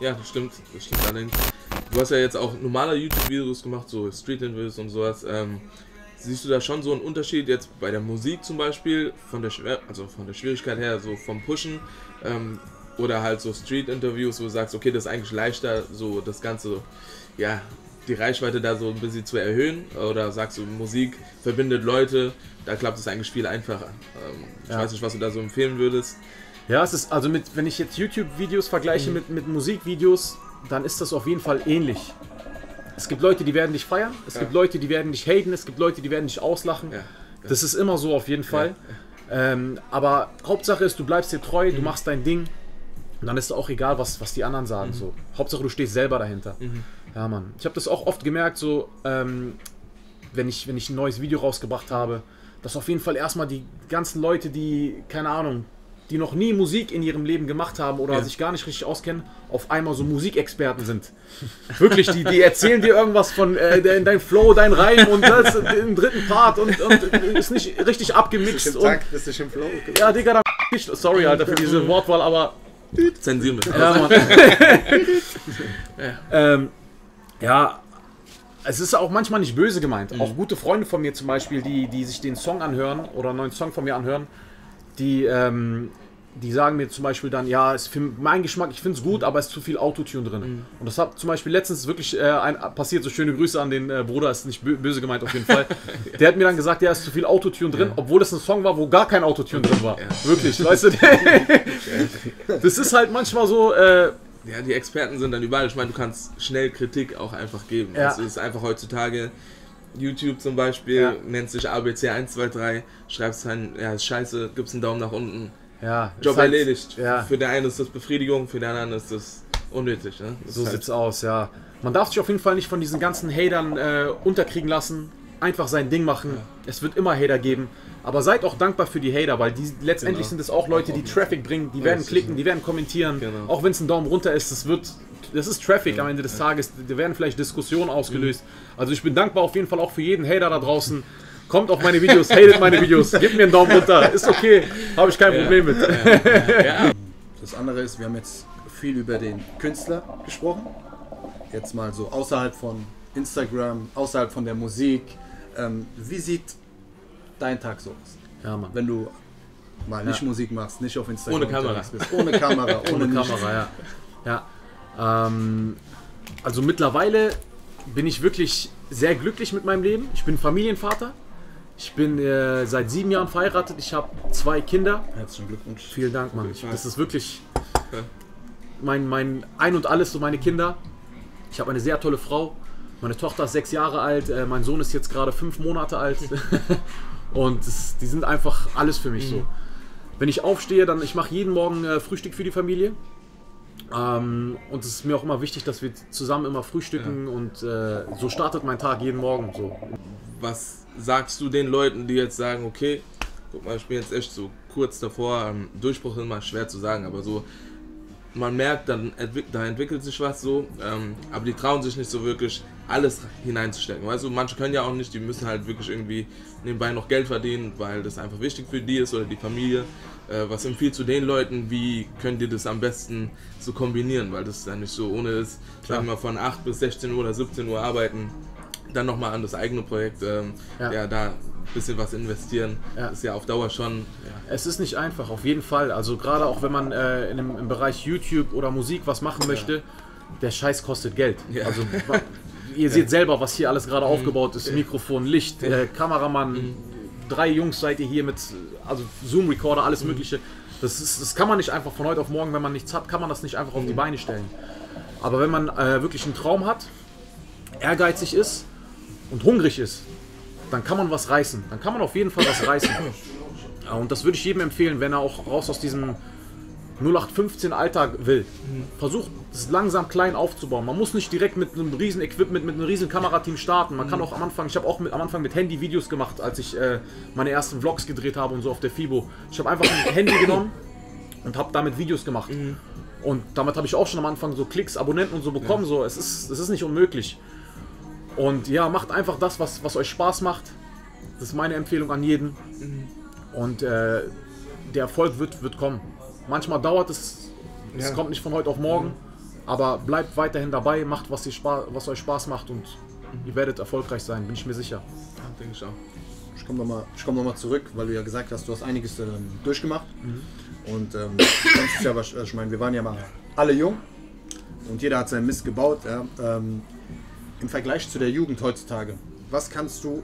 Ja, das stimmt. Das stimmt allerdings. Du hast ja jetzt auch normale YouTube-Videos gemacht, so Street-Videos und sowas. Ähm, siehst du da schon so einen Unterschied jetzt bei der Musik zum Beispiel, von der, Schwer also von der Schwierigkeit her, so vom Pushen ähm, oder halt so Street-Interviews, wo du sagst, okay, das ist eigentlich leichter, so das Ganze, ja, die Reichweite da so ein bisschen zu erhöhen? Oder sagst du, Musik verbindet Leute, da klappt es eigentlich viel einfacher? Ähm, ich Ja. weiß nicht, was du da so empfehlen würdest. Ja, es ist also mit, wenn ich jetzt YouTube-Videos vergleiche mit, mit Musikvideos, dann ist das auf jeden Fall ähnlich. Es gibt Leute, die werden dich feiern, es Ja. gibt Leute, die werden dich haten, es gibt Leute, die werden dich auslachen. Ja. Das ist immer so auf jeden Fall. Ähm, aber Hauptsache ist, du bleibst dir treu, Mhm. du machst dein Ding. Und dann ist es auch egal, was, was die anderen Mhm. sagen. So. Hauptsache, du stehst selber dahinter. Ja, Mann. Ich habe das auch oft gemerkt, so, ähm, wenn, ich, wenn ich ein neues Video rausgebracht habe, dass auf jeden Fall erstmal die ganzen Leute, die, keine Ahnung, die noch nie Musik in ihrem Leben gemacht haben oder Ja. sich gar nicht richtig auskennen, auf einmal so Musikexperten sind. Wirklich, die, die erzählen dir irgendwas von äh, dein, dein Flow, dein Reim und das im dritten Part und, und ist nicht richtig abgemixt. Und, bist du im Flow. ja, Digga, dann nicht. Sorry, Alter, für diese Wortwahl, aber Zensieren wir. ja, Mann. ähm, ja, es ist auch manchmal nicht böse gemeint. Auch gute Freunde von mir zum Beispiel, die, die sich den Song anhören oder einen neuen Song von mir anhören, die, ähm, die sagen mir zum Beispiel dann, ja, ist für meinen Geschmack, ich finde es gut, aber es ist zu viel Autotune drin. Und das hat zum Beispiel letztens wirklich äh, ein, passiert, so schöne Grüße an den äh, Bruder, ist nicht bö böse gemeint auf jeden Fall. Der hat mir dann gesagt, ja, ist zu viel Autotune drin, obwohl es ein Song war, wo gar kein Autotune drin war. Wirklich, weißt du? das ist halt manchmal so, äh, Ja, die Experten sind dann überall. Ich meine, du kannst schnell Kritik auch einfach geben. Ja. Es ist einfach heutzutage, YouTube zum Beispiel, Ja. nennt sich ABC 123, schreibst rein, ja, ist scheiße, gibst einen Daumen nach unten. Ja, Job halt- erledigt. Ja, Für den einen ist das Befriedigung, für den anderen ist das unnötig. Ne? Das so ist sieht's aus, ja. Man darf sich auf jeden Fall nicht von diesen ganzen Hatern äh, unterkriegen lassen. Einfach sein Ding machen. Es wird immer Hater geben. Aber seid auch dankbar für die Hater, weil die letztendlich Genau. sind es auch Leute, die Traffic bringen, die werden klicken, die werden kommentieren. Genau. Auch wenn es ein Daumen runter ist, das wird. Das ist Traffic am Ende des Tages. Da werden vielleicht Diskussionen ausgelöst. Also ich bin dankbar auf jeden Fall auch für jeden Hater da draußen. Kommt auf meine Videos, hatet meine Videos, gebt mir einen Daumen runter. Ist okay, habe ich kein Problem mit. Das andere ist, wir haben jetzt viel über den Künstler gesprochen. Jetzt mal so außerhalb von Instagram, außerhalb von der Musik. Ähm, wie sieht dein Tag so aus? Ja, Mann. Wenn du mal nicht Ja. Musik machst, nicht auf Instagram Ohne Kamera. bist. Ohne Kamera, ohne, Ohne. Kamera, ja. ja. Ähm, also mittlerweile bin ich wirklich sehr glücklich mit meinem Leben. Ich bin Familienvater. Ich bin äh, seit sieben Jahren verheiratet. Ich habe zwei Kinder. Herzlichen Glückwunsch. Vielen Dank, Mann. Ich, Ja. das ist wirklich mein, mein Ein und Alles, so meine Kinder. Ich habe eine sehr tolle Frau. Meine Tochter ist sechs Jahre alt. Äh, mein Sohn ist jetzt gerade fünf Monate alt. und das, die sind einfach alles für mich so. Wenn ich aufstehe, dann ich mache jeden Morgen äh, Frühstück für die Familie. Ähm, und es ist mir auch immer wichtig, dass wir zusammen immer frühstücken und äh, so startet mein Tag jeden Morgen so. Was sagst du den Leuten, die jetzt sagen, okay, guck mal, ich bin jetzt echt so kurz davor, ähm, Durchbruch ist immer schwer zu sagen, aber so, man merkt, dann entwick da entwickelt sich was so, ähm, aber die trauen sich nicht so wirklich alles hineinzustecken. Weißt du, manche können ja auch nicht, die müssen halt wirklich irgendwie nebenbei noch Geld verdienen, weil das einfach wichtig für die ist oder die Familie. Äh, was empfiehlst du den Leuten, wie könnt ihr das am besten so kombinieren, weil das ist ja nicht so ohne ist, sagen wir mal von 8 bis 16 Uhr oder 17 Uhr arbeiten, dann nochmal an das eigene Projekt, ähm, ja. Ja. da ein bisschen was investieren, Ja. ist ja auf Dauer schon, Es ist nicht einfach, auf jeden Fall. Also gerade auch wenn man äh, in dem, im Bereich YouTube oder Musik was machen möchte, der Scheiß kostet Geld. Ja. Also ihr seht selber, was hier alles gerade aufgebaut ist. Mikrofon, Licht, äh, Kameramann, drei Jungs seid ihr hier mit, also Zoom-Recorder, alles mögliche. Das, ist, das kann man nicht einfach von heute auf morgen, wenn man nichts hat, kann man das nicht einfach auf die Beine stellen. Aber wenn man äh, wirklich einen Traum hat, ehrgeizig ist und hungrig ist, dann kann man was reißen. Dann kann man auf jeden Fall was reißen. Ja, und das würde ich jedem empfehlen, wenn er auch raus aus diesem 0815 Alltag will. Versucht es langsam klein aufzubauen. Man muss nicht direkt mit einem riesen Equipment, mit einem riesen Kamerateam starten. Man kann auch am Anfang, ich habe auch mit, am Anfang mit Handy Videos gemacht, als ich äh, meine ersten Vlogs gedreht habe und so auf der FIBO. Ich habe einfach ein Handy genommen und habe damit Videos gemacht. Und damit habe ich auch schon am Anfang so Klicks, Abonnenten und so bekommen. So, es ist, es ist nicht unmöglich. Und ja, macht einfach das, was, was euch Spaß macht. Das ist meine Empfehlung an jeden. Und äh, der Erfolg wird, wird kommen. Manchmal dauert es Es Ja. kommt nicht von heute auf morgen, aber bleibt weiterhin dabei, macht, was, Spaß, was euch Spaß macht und ihr werdet erfolgreich sein, bin ich mir sicher. Ja, denke ich auch. Ich komme nochmal komm noch mal zurück, weil du ja gesagt hast, du hast einiges ähm, durchgemacht. Und ähm, ja, wahrsch- ich meine, wir waren ja mal alle jung und jeder hat seinen Mist gebaut. Ja. Ähm, Im Vergleich zu der Jugend heutzutage, was kannst du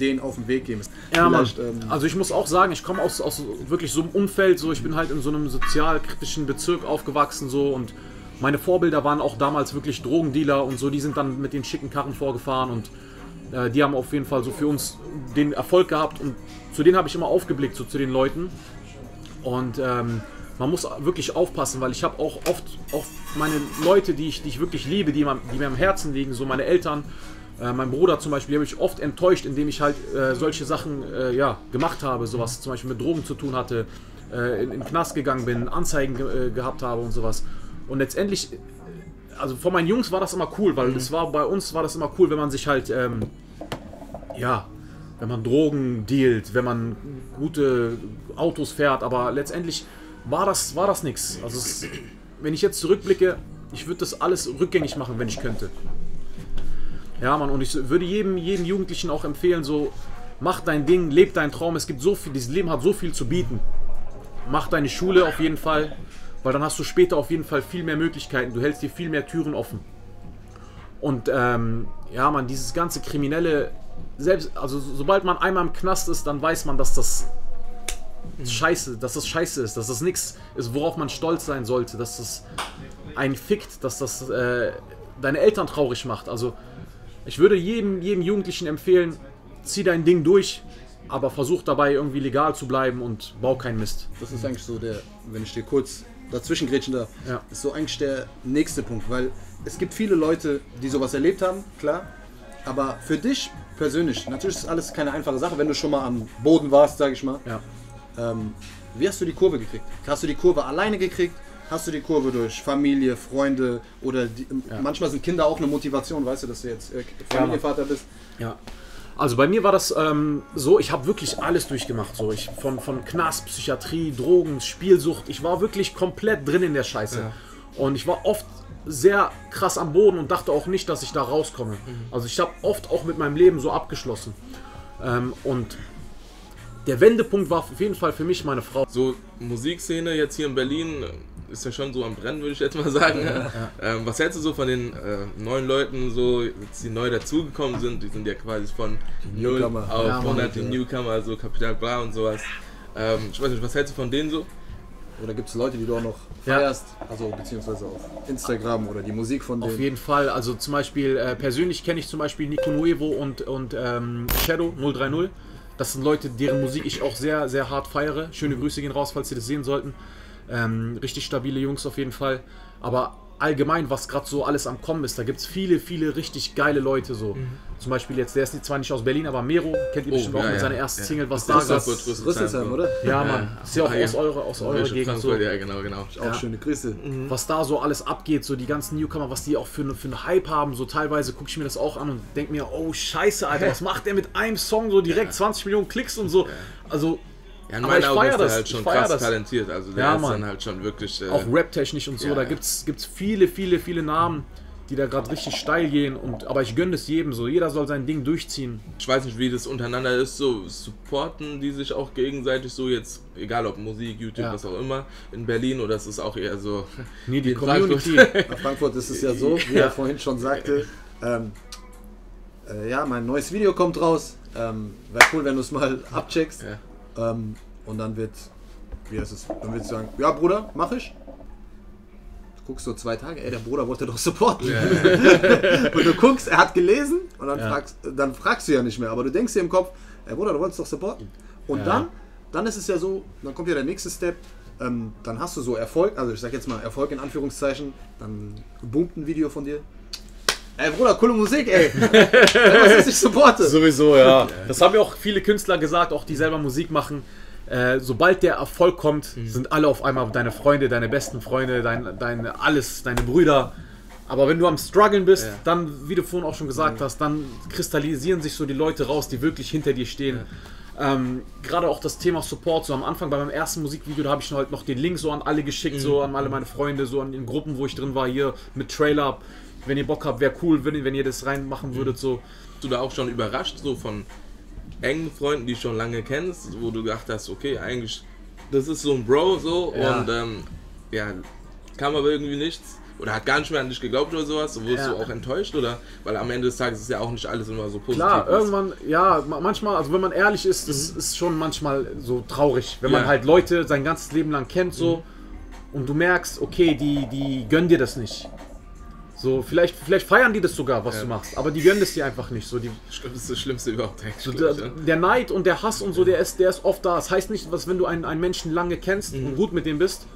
denen auf den Weg geben? Ja, Mann. Ähm, Also ich muss auch sagen, ich komme aus, aus wirklich so einem Umfeld, so ich bin halt in so einem sozialkritischen Bezirk aufgewachsen so und meine Vorbilder waren auch damals wirklich Drogendealer und so, die sind dann mit den schicken Karren vorgefahren und äh, die haben auf jeden Fall so für uns den Erfolg gehabt und zu denen habe ich immer aufgeblickt, so zu den Leuten. Und ähm, man muss wirklich aufpassen, weil ich habe auch oft, oft meine Leute, die ich, die ich wirklich liebe, die, mir- die mir am Herzen liegen, so meine Eltern, äh, mein Bruder zum Beispiel, die habe ich oft enttäuscht, indem ich halt äh, solche Sachen äh, ja, gemacht habe, sowas zum Beispiel mit Drogen zu tun hatte, äh, in, in den Knast gegangen bin, Anzeigen ge äh, gehabt habe und sowas. Und letztendlich, also von meinen Jungs war das immer cool, weil es war bei uns war das immer cool, wenn man sich halt ähm, ja, wenn man Drogen dealt, wenn man gute Autos fährt, aber letztendlich war das, war das nichts. Also es, wenn ich jetzt zurückblicke, ich würde das alles rückgängig machen, wenn ich könnte. Ja, Mann, und ich würde jedem, jedem Jugendlichen auch empfehlen, so, mach dein Ding, leb deinen Traum. Es gibt so viel, dieses Leben hat so viel zu bieten. Mach deine Schule auf jeden Fall, weil dann hast du später auf jeden Fall viel mehr Möglichkeiten. Du hältst dir viel mehr Türen offen. Und ähm, ja, man, dieses ganze kriminelle, selbst, also so- sobald man einmal im Knast ist, dann weiß man, dass das scheiße, dass das scheiße ist, dass das nichts ist, worauf man stolz sein sollte, dass das einen fickt, dass das äh, deine Eltern traurig macht. Also ich würde jedem, jedem Jugendlichen empfehlen, zieh dein Ding durch, aber versuch dabei irgendwie legal zu bleiben und bau keinen Mist. Das ist eigentlich so der, wenn ich dir kurz dazwischen grätschen darf, Ja. ist so eigentlich der nächste Punkt, weil es gibt viele Leute, die sowas erlebt haben, klar, aber für dich persönlich, natürlich ist alles keine einfache Sache, wenn du schon mal am Boden warst, sag ich mal. Ja. Ähm, wie hast du die Kurve gekriegt? Hast du die Kurve alleine gekriegt? Hast du die Kurve durch Familie, Freunde oder die, manchmal sind Kinder auch eine Motivation, weißt du, dass du jetzt äh, Familienvater bist? Ja. Also bei mir war das ähm, so, ich habe wirklich alles durchgemacht. So. Ich, von, von Knast, Psychiatrie, Drogen, Spielsucht. Ich war wirklich komplett drin in der Scheiße. Ja. Und ich war oft sehr krass am Boden und dachte auch nicht, dass ich da rauskomme. Also ich habe oft auch mit meinem Leben so abgeschlossen. Ähm, und der Wendepunkt war auf jeden Fall für mich meine Frau. So, Musikszene jetzt hier in Berlin äh, ist ja schon so am Brennen, würde ich jetzt mal sagen. Ähm, was hältst du so von den äh, neuen Leuten, so, die neu dazugekommen sind? Die sind ja quasi von null Newcomer. auf Ja, Mann, 100 die ja. Newcomer, so Kapital Bra und sowas. Ähm, ich weiß nicht, was hältst du von denen so? Oder gibt es Leute, die du auch noch Ja. feierst, also beziehungsweise auf Instagram oder die Musik von Auf denen? jeden Fall. Also zum Beispiel, äh, persönlich kenne ich zum Beispiel Nico Nuevo und, und ähm, Shadow 030. Das sind Leute, deren Musik ich auch sehr, sehr hart feiere. Schöne Grüße gehen raus, falls Sie das sehen sollten. Ähm, richtig stabile Jungs auf jeden Fall. Aber allgemein, was gerade so alles am Kommen ist, da gibt es viele, viele richtig geile Leute so. Zum Beispiel jetzt, der ist zwar nicht aus Berlin, aber Mero, kennt ihr Oh, bestimmt auch ja, mit ja, seiner ersten ja. Single, was Das da ist auch. Rüsselsheim, oder? Ja, Mann. Ist ja auch aus eurer, aus eurer Welche Gegend so. Ja, genau, genau. Auch schöne Grüße. was da so alles abgeht, so die ganzen Newcomer, was die auch für, ne- für einen Hype haben, so teilweise gucke ich mir das auch an und denke mir, oh scheiße, Alter, was macht der mit einem Song so direkt 20 Millionen Klicks und so. Also Ja, in Aber meinen ich Augen ist der das, halt schon ich feier krass das. talentiert. Also der Ja, ist Mann. dann halt schon wirklich. Äh, auch rap-technisch und so, ja, da gibt's gibt's viele, viele, viele Namen, die da gerade richtig steil gehen. Und, aber ich gönne es jedem so, jeder soll sein Ding durchziehen. ich weiß nicht, wie das untereinander ist. So supporten die sich auch gegenseitig so jetzt, egal ob Musik, YouTube, Ja. was auch immer, in Berlin oder ist es auch eher so. Nee, die in Frankfurt? Community. Nach Frankfurt ist es ja so, wie er vorhin schon sagte, ähm, äh, ja, mein neues Video kommt raus. Ähm, Wäre cool, wenn du es mal abcheckst. Ja. Ähm, und dann wird, wie heißt es, dann wird sie sagen, ja Bruder, mach ich. Du guckst so zwei Tage, ey, der Bruder wollte doch supporten. und du guckst, er hat gelesen und dann, Ja. fragst, dann fragst du ja nicht mehr, aber du denkst dir im Kopf, ey Bruder, du wolltest doch supporten. Und Ja. dann, dann ist es ja so, dann kommt ja der nächste Step, ähm, dann hast du so Erfolg, also ich sag jetzt mal Erfolg in Anführungszeichen, dann boomt ein Video von dir. Ey Bruder, coole Musik, ey. was ist, ich supporte. Sowieso, ja. Das haben ja auch viele Künstler gesagt, auch die selber Musik machen. Äh, sobald der Erfolg kommt, sind alle auf einmal deine Freunde, deine besten Freunde, dein, deine alles, deine Brüder. Aber wenn du am struggeln bist, Ja. dann, wie du vorhin auch schon gesagt hast, dann kristallisieren sich so die Leute raus, die wirklich hinter dir stehen. Ähm, Gerade auch das Thema Support, so am Anfang bei meinem ersten Musikvideo, da habe ich halt noch den Link so an alle geschickt, so an alle meine Freunde, so an den Gruppen, wo ich drin war, hier mit Trailer. Wenn ihr Bock habt, wäre cool, wenn, wenn ihr das reinmachen würdet, so. Bist du da auch schon überrascht, so von engen Freunden, die du schon lange kennst, wo du gedacht hast, okay, eigentlich, das ist so ein Bro, so, Ja. und ähm, ja, kam aber irgendwie nichts. Oder hat gar nicht mehr an dich geglaubt oder sowas? So wurdest Ja. du auch enttäuscht? Oder? Weil am Ende des Tages ist ja auch nicht alles immer so positiv. Klar, irgendwann, ja, ma- manchmal, also wenn man ehrlich ist, das ist schon manchmal so traurig, wenn man Ja. halt Leute sein ganzes Leben lang kennt so und du merkst, okay, die, die gönnen dir das nicht. So, vielleicht, vielleicht feiern die das sogar, was Ja. du machst, aber die gönnen es dir einfach nicht. So, die, das ist das Schlimmste überhaupt. so der, ja. der Neid und der Hass und so, der ist, der ist oft da. Das heißt nicht, dass wenn du einen, einen Menschen lange kennst Mhm. und gut mit dem bist,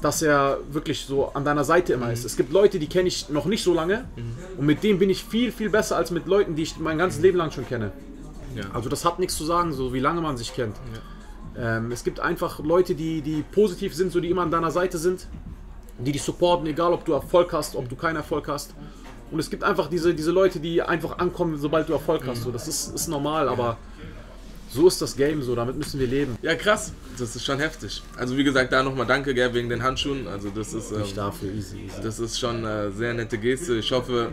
dass er wirklich so an deiner Seite immer Mhm. ist. Es gibt Leute, die kenne ich noch nicht so lange und mit denen bin ich viel, viel besser als mit Leuten, die ich mein ganzes Leben lang schon kenne. Ja. Also das hat nichts zu sagen, so wie lange man sich kennt. Ähm, es gibt einfach Leute, die, die positiv sind, so die immer an deiner Seite sind, die dich supporten, egal ob du Erfolg hast, ob du keinen Erfolg hast. Und es gibt einfach diese, diese Leute, die einfach ankommen, sobald du Erfolg hast. So, das ist, ist normal, aber so ist das Game so, damit müssen wir leben. ja, krass. Das ist schon heftig. Also wie gesagt, da nochmal danke, gell, wegen den Handschuhen. Also das ist... Ähm, Nicht dafür, easy, easy. Das ist schon eine sehr nette Geste. Ich hoffe,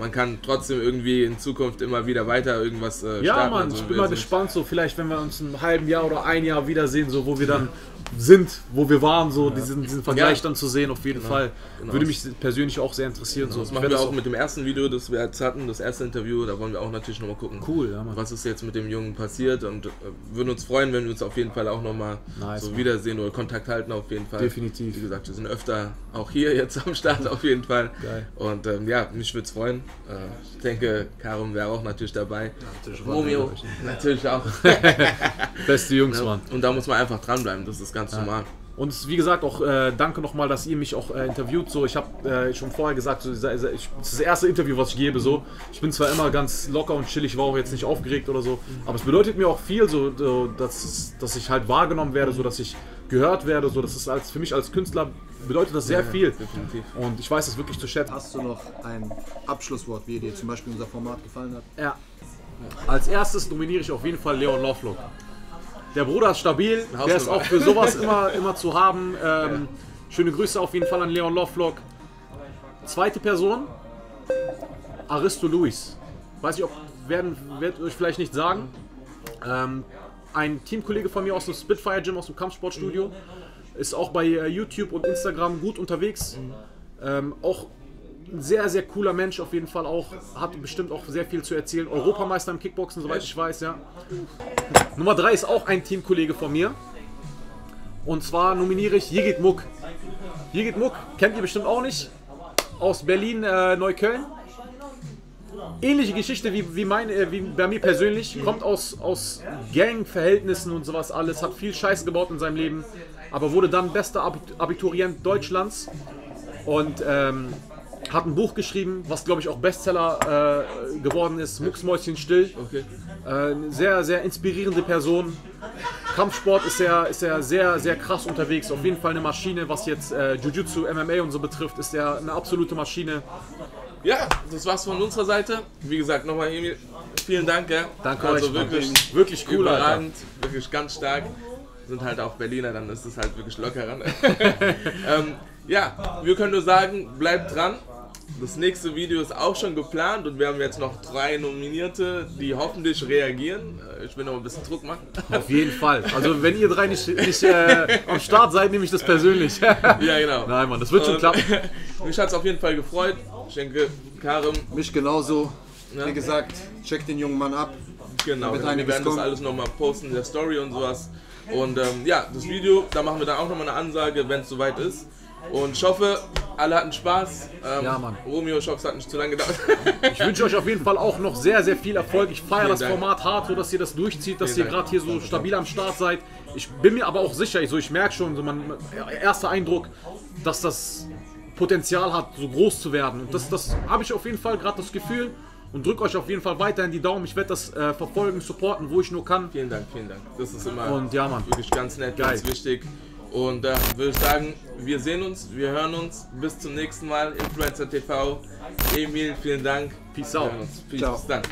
man kann trotzdem irgendwie in Zukunft immer wieder weiter irgendwas äh, Ja, starten. Mann, Also ich bin mal gespannt, so vielleicht, wenn wir uns in einem halben Jahr oder ein Jahr wiedersehen, so wo wir dann sind, wo wir waren, so diesen, diesen Vergleich Ja. dann zu sehen, auf jeden Fall. Genau. Würde mich persönlich auch sehr interessieren. so. Das machen wir auch mit dem ersten Video, das wir jetzt hatten, das erste Interview. Da wollen wir auch natürlich nochmal gucken, Cool, ja, Mann. was ist jetzt mit dem Jungen passiert. Und äh, würden uns freuen, wenn wir uns auf jeden Fall auch nochmal Nice, so Mann. wiedersehen oder Kontakt halten auf jeden Fall. Definitiv. Wie gesagt, wir sind öfter auch hier jetzt am Start auf jeden Fall. Geil. Und ähm, ja, mich würde es freuen. Äh, ich denke, Karim wäre auch natürlich dabei. natürlich. Romeo natürlich auch. Beste Jungs, Ja, Mann. Und da muss man einfach dranbleiben, das ist ganz normal. Und es wie gesagt auch äh, danke nochmal, dass ihr mich auch äh, interviewt. So, ich habe äh, schon vorher gesagt, so, dieser- ich, das ist das erste Interview, was ich gebe. So, ich bin zwar immer ganz locker und chillig, war auch jetzt nicht aufgeregt oder so, aber es bedeutet mir auch viel, so, so dass, es- dass ich halt wahrgenommen werde, so dass ich gehört werde. So, das ist als für mich als Künstler bedeutet das sehr viel. Definitiv. Und ich weiß das wirklich zu schätzen. Hast du noch ein Abschlusswort, wie dir zum Beispiel unser Format gefallen hat? Ja. Als erstes nominiere ich auf jeden Fall Leon Lovelock. Der Bruder ist stabil, der ist auch für sowas immer, immer zu haben. Ähm, schöne Grüße auf jeden Fall an Leon Lovelock. Zweite Person, Aristo Luis. Weiß ich, ob werden wird euch vielleicht nicht sagen. Ähm, ein Teamkollege von mir aus dem Spitfire Gym, aus dem Kampfsportstudio. Ist auch bei äh, YouTube und Instagram gut unterwegs. Ähm, auch ein sehr, sehr cooler Mensch auf jeden Fall auch. Hat bestimmt auch sehr viel zu erzählen. Europameister im Kickboxen, soweit ich weiß, ja. Nummer 3 ist auch ein Teamkollege von mir. Und zwar nominiere ich Jigit Muck. Jigit Muck kennt ihr bestimmt auch nicht. Aus Berlin, äh, Neukölln. Ähnliche Geschichte wie, wie, mein, äh, wie bei mir persönlich. Kommt aus, aus Gang-Verhältnissen und sowas alles. Hat viel Scheiße gebaut in seinem Leben. Aber wurde dann bester Abit- Abiturient Deutschlands. Und ähm, hat ein Buch geschrieben, was glaube ich auch Bestseller äh, geworden ist. Mucksmäuschen still. Okay. Äh, sehr, sehr inspirierende Person. Kampfsport ist er, ist er sehr, sehr krass unterwegs. Auf jeden Fall eine Maschine, was jetzt äh, Jiu-Jitsu, MMA und so betrifft, ist er eine absolute Maschine. Ja, das war's von unserer Seite. Wie gesagt, nochmal Emil, vielen Dank. Gell? Danke also euch, wirklich, Wirklich cool, Alter. überragend, wirklich ganz stark. Sind halt auch Berliner, dann ist es halt wirklich lockerer. ne? ähm, ja, wir können nur sagen, bleibt dran. Das nächste Video ist auch schon geplant und wir haben jetzt noch drei Nominierte, die hoffentlich reagieren. Äh, Ich will noch ein bisschen Druck machen. Auf jeden Fall. Also wenn ihr drei nicht, nicht äh, am Start seid, nehme ich das persönlich. ja, genau. Nein, Mann, das wird schon Und klappen. Mich hat es auf jeden Fall gefreut. Ich denke, Karim, Mich genauso. Ja. Wie gesagt, check den jungen Mann ab. Genau, wir werden das kommen. alles nochmal posten in der Story und sowas. Und ähm, ja, das Video, da machen wir dann auch nochmal eine Ansage, wenn es soweit ist. Und ich hoffe, alle hatten Spaß. Ähm, Ja, Mann. Romeo, ich hoffe, es hat nicht zu lange gedauert. Ich wünsche euch auf jeden Fall auch noch sehr, sehr viel Erfolg. Ich feiere das Dank. Format hart, so dass ihr das durchzieht, dass Vielen ihr gerade hier so stabil am Start seid. Ich bin mir aber auch sicher, ich, so, ich merke schon, so mein erster Eindruck, dass das Potenzial hat, so groß zu werden. Und das, das habe ich auf jeden Fall gerade das Gefühl. Und drückt euch auf jeden Fall weiterhin die Daumen. Ich werde das äh, verfolgen, supporten, wo ich nur kann. vielen Dank, vielen Dank. Das ist immer Und ja, Mann. wirklich ganz nett, Geil. ganz wichtig. Und da würde ich sagen, wir sehen uns, wir hören uns. Bis zum nächsten Mal. Influencer TV. Emil, vielen Dank. Peace out. Peace, Ciao. bis dann.